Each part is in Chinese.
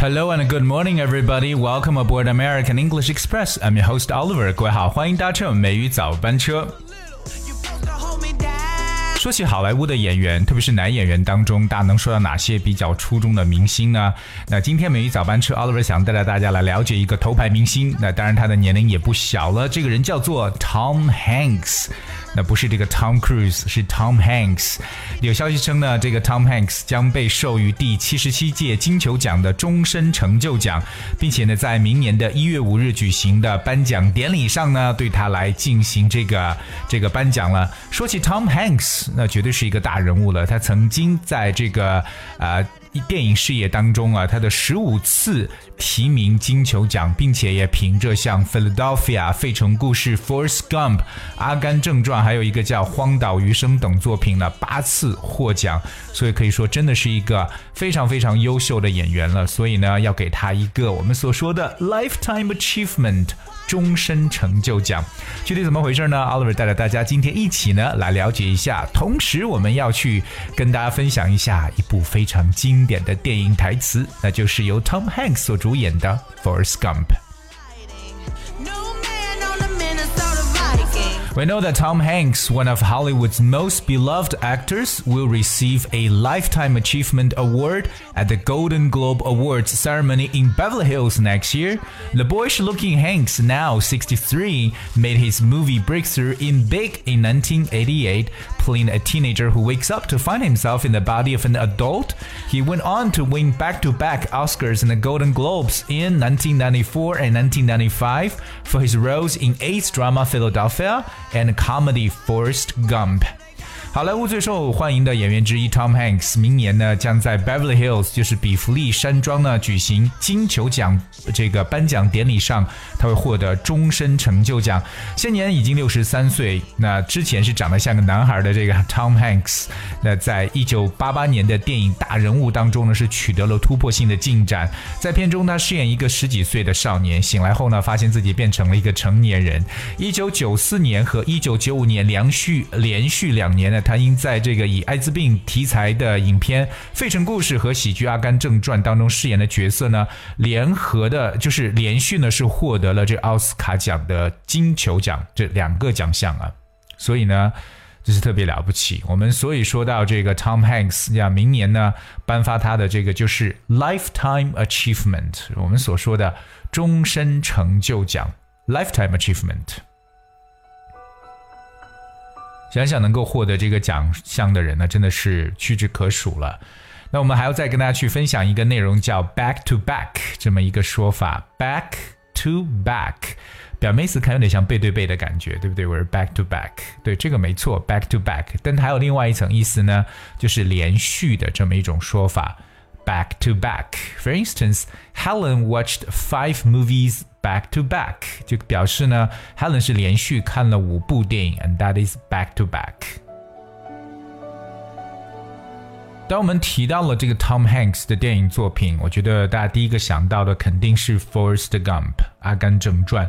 Hello and good morning, everybody. Welcome aboard American English Express. I'm your host Oliver. 各位好，欢迎搭乘美语早班车。说起好莱坞的演员，特别是男演员当中，大家能说到哪些比较出众的明星呢？那今天美语早班车，Oliver 想带着大家来了解一个头牌明星。那当然，他的年龄也不小了。这个人叫做 Tom Hanks。那不是这个 Tom Cruise，是 Tom Hanks。有消息称呢，这个 Tom Hanks 将被授予第七十七届金球奖的终身成就奖，并且呢，在明年的一月五日举行的颁奖典礼上呢，对他来进行这个这个颁奖了。说起 Tom Hanks，那绝对是一个大人物了。他曾经在这个呃。电影事业当中啊，他的十五次提名金球奖，并且也凭着像《Philadelphia》、《费城故事》、《Forrest Gump》、《阿甘正传》，还有一个叫《荒岛余生》等作品呢，八次获奖，所以可以说真的是一个非常非常优秀的演员了。所以呢，要给他一个我们所说的 Lifetime Achievement。终身成就奖，具体怎么回事呢？Oliver 带着大家今天一起呢来了解一下，同时我们要去跟大家分享一下一部非常精经典的电影台词，那就是由 Tom Hanks 所主演的《Forrest Gump》。We know that Tom Hanks, one of Hollywood's most beloved actors, will receive a Lifetime Achievement Award at the Golden Globe Awards ceremony in Beverly Hills next year. The boyish looking Hanks, now 63, made his movie breakthrough in Big in 1988, playing a teenager who wakes up to find himself in the body of an adult. He went on to win back to back Oscars and the Golden Globes in 1994 and 1995 for his roles in AIDS drama Philadelphia and comedy Forrest Gump. 好莱坞最受欢迎的演员之一 Tom Hanks，明年呢将在 Beverly Hills，就是比弗利山庄呢举行金球奖这个颁奖典礼上，他会获得终身成就奖。现年已经六十三岁，那之前是长得像个男孩的这个 Tom Hanks，那在一九八八年的电影《大人物》当中呢是取得了突破性的进展。在片中，他饰演一个十几岁的少年，醒来后呢发现自己变成了一个成年人。一九九四年和一九九五年连续连续两年呢。他因在这个以艾滋病题材的影片《费城故事》和喜剧《阿甘正传》当中饰演的角色呢，联合的，就是连续呢是获得了这奥斯卡奖的金球奖这两个奖项啊，所以呢。这是特别了不起。我们所以说到这个 Tom Hanks 呀，明年呢颁发他的这个就是 Lifetime Achievement，我们所说的终身成就奖 Lifetime Achievement。想想能够获得这个奖项的人呢，真的是屈指可数了。那我们还要再跟大家去分享一个内容，叫 back to back 这么一个说法。back to back，表面意思看有点像背对背的感觉，对不对？我是 back to back，对，这个没错，back to back。但它还有另外一层意思呢，就是连续的这么一种说法。back to back. For instance, Helen watched five movies back to back，就表示呢，Helen 是连续看了五部电影，and that is back to back。 当我们提到了这个 Tom Hanks 的电影作品，我觉得大家第一个想到的肯定是《Forrest Gump》《阿甘正传》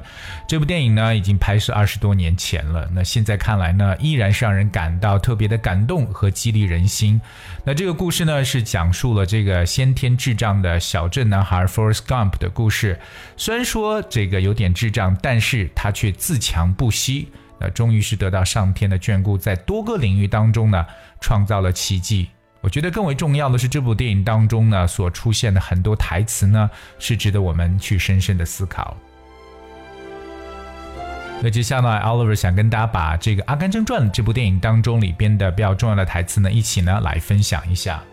这部电影呢，已经拍摄二十多年前了。那现在看来呢，依然是让人感到特别的感动和激励人心。那这个故事呢，是讲述了这个先天智障的小镇男孩 Forrest Gump 的故事。虽然说这个有点智障，但是他却自强不息。那终于是得到上天的眷顾，在多个领域当中呢，创造了奇迹。我觉得更为重要的是，这部电影当中呢所出现的很多台词呢，是值得我们去深深的思考。那接下来，Oliver 想跟大家把这个《阿甘正传》这部电影当中里边的比较重要的台词呢，一起呢来分享一下。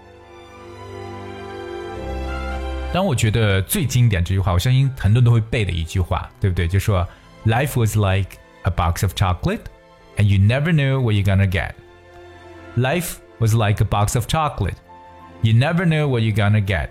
当我觉得最经典这句话，我相信很多人都会背的一句话，对不对？就说 “Life was like a box of chocolate, and you never knew what you're gonna get.” Life was like a box of chocolate. You never know what you're gonna get.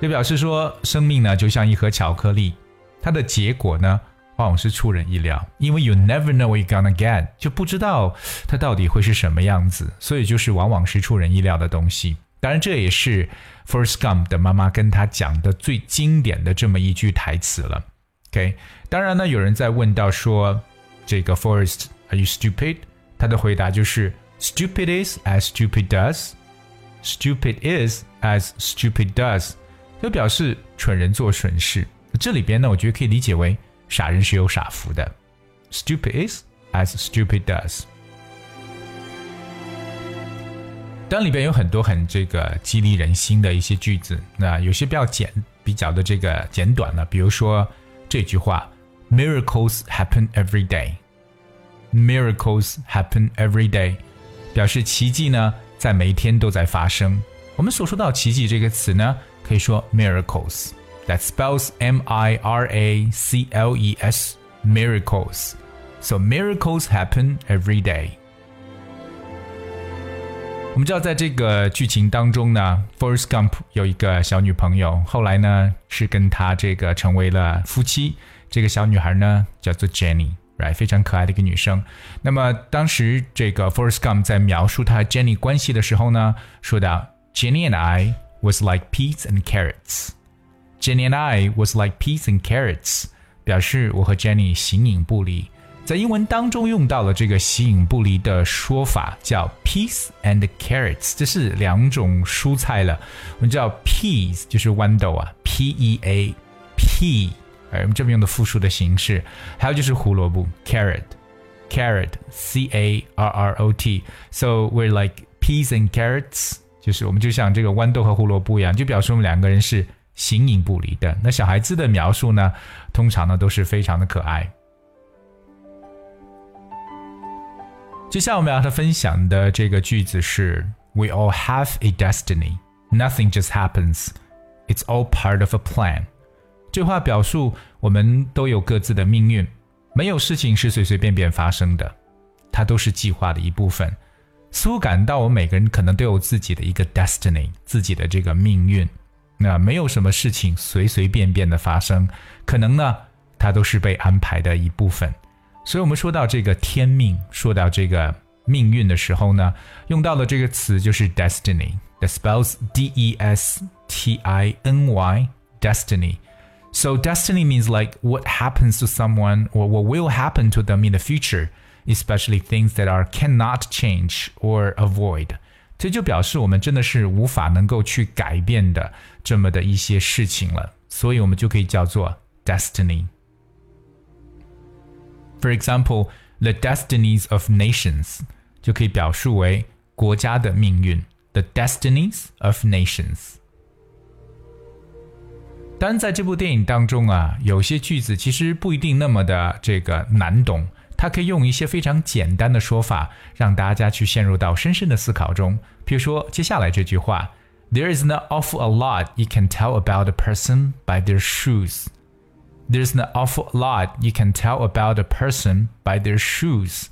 这表示说，生命呢就像一盒巧克力，它的结果呢往往是出人意料，因为 you never know what you're gonna get，就不知道它到底会是什么样子，所以就是往往是出人意料的东西。当然，这也是 Forrest Gump 的妈妈跟他讲的最经典的这么一句台词了。OK，当然呢，有人在问到说，这个 Forest，Are you stupid？他的回答就是 Stupid is as stupid does。Stupid is as stupid does，就表示蠢人做蠢事。这里边呢，我觉得可以理解为傻人是有傻福的。Stupid is as stupid does。当里边有很多很这个激励人心的一些句子，那有些比较简、比较的这个简短的，比如说这句话：Miracles happen every day。Miracles happen every day， 表示奇迹呢在每一天都在发生。我们所说到奇迹这个词呢，可以说 miracles。That spells M-I-R-A-C-L-E-S miracles. So miracles happen every day. 我们知道，在这个剧情当中呢，Forrest Gump 有一个小女朋友，后来呢是跟他这个成为了夫妻。这个小女孩呢叫做 Right，非常可爱的一个女生。那么当时这个 forrest gum 在描述他和 Jenny 关系的时候呢，说到 Jenny and I was like peas and carrots。Jenny and I was like peas and carrots，表示我和 Jenny 形影不离。在英文当中用到了这个形影不离的说法，叫 peas and carrots，这是两种蔬菜了。我们知道 peas 就是豌豆啊，p e a p，哎，我们这边用的复数的形式。还有就是胡萝卜 carrot，carrot c a r r o t，so we're like peas and carrots，就是我们就像这个豌豆和胡萝卜一样，就表示我们两个人是形影不离的。那小孩子的描述呢，通常呢都是非常的可爱。接下来我们要和分享的这个句子是 "We all have a destiny. Nothing just happens. It's all part of a plan." 这话表述我们都有各自的命运，没有事情是随随便便发生的，它都是计划的一部分。似乎感到我们每个人可能都有自己的一个 destiny，自己的这个命运。那没有什么事情随随便便的发生，可能呢，它都是被安排的一部分。所以，我们说到这个天命，说到这个命运的时候呢，用到的这个词就是 destiny，the spells D-E-S-T-I-N-Y，destiny。So destiny means like what happens to someone or what will happen to them in the future, especially things that are cannot change or avoid. 这就表示我们真的是无法能够去改变的这么的一些事情了，所以我们就可以叫做 destiny。For example, the destinies of nations 就可以表述为国家的命运，the destinies of nations。 当然，在这部电影当中啊，有些句子其实不一定那么的这个难懂，它可以用一些非常简单的说法，让大家去陷入到深深的思考中。比如说接下来这句话：There is an awful a lot you can tell about a person by their shoes。There is an awful lot you can tell about a person by their shoes。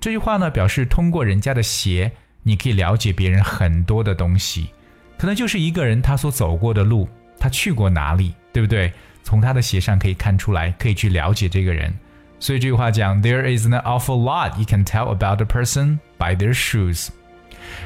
这句话呢，表示通过人家的鞋，你可以了解别人很多的东西。可能就是一个人他所走过的路，他去过哪里，对不对？从他的鞋上可以看出来，可以去了解这个人。所以这句话讲，There is an awful lot you can tell about a person by their shoes。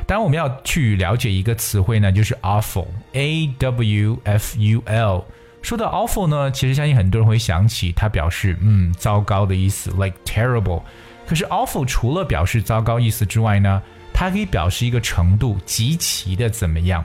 当然，我们要去了解一个词汇呢，就是 awful，a w f u l。说到 awful 呢，其实相信很多人会想起它表示嗯糟糕的意思，like terrible。可是 awful 除了表示糟糕意思之外呢，它可以表示一个程度极其的怎么样。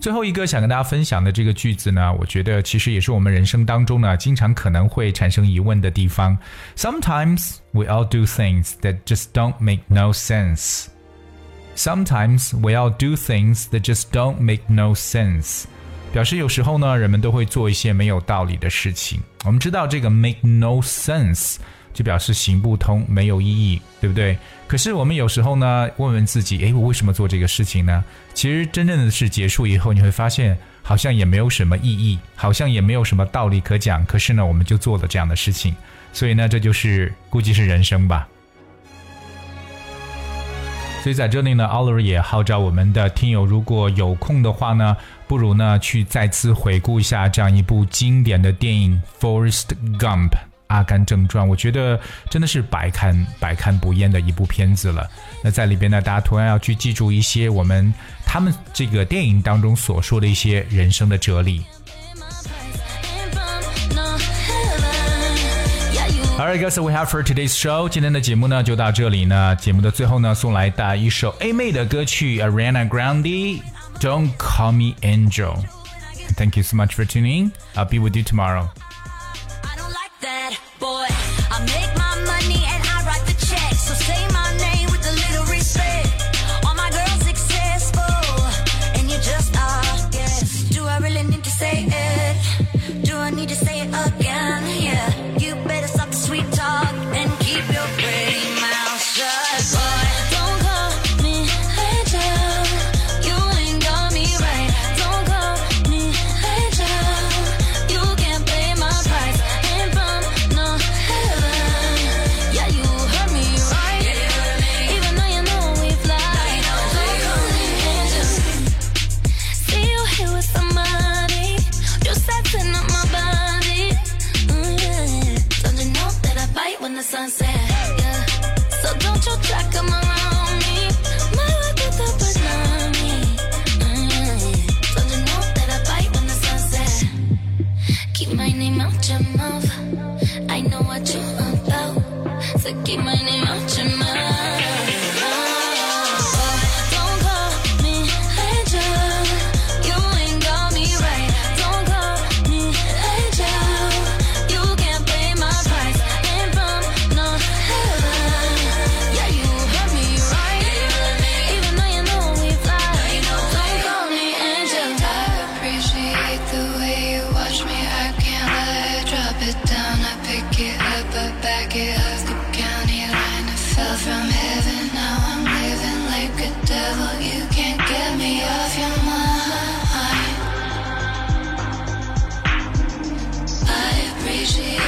最后一个想跟大家分享的这个句子呢，我觉得其实也是我们人生当中呢经常可能会产生疑问的地方。Sometimes we all do things that just don't make no sense. Sometimes we all do things that just don't make no sense，表示有时候呢，人们都会做一些没有道理的事情。我们知道这个 make no sense 就表示行不通、没有意义，对不对？可是我们有时候呢，问问自己，诶，我为什么做这个事情呢？其实真正的是结束以后，你会发现好像也没有什么意义，好像也没有什么道理可讲。可是呢，我们就做了这样的事情，所以呢，这就是估计是人生吧。所以在这里呢，Oliver 也号召我们的听友，如果有空的话呢，不如呢去再次回顾一下这样一部经典的电影《Forest Gump》。阿甘正传，我觉得真的是百看百看不厌的一部片子了。那在里边呢，大家同样要去记住一些我们他们这个电影当中所说的一些人生的哲理。Alright, guys, we have for today's show。今天的节目呢就到这里呢。节目的最后呢，送来的一首 A 妹的歌曲 Ariana Grande，《Don't Call Me Angel》。Thank you so much for tuning. I'll be with you tomorrow. She.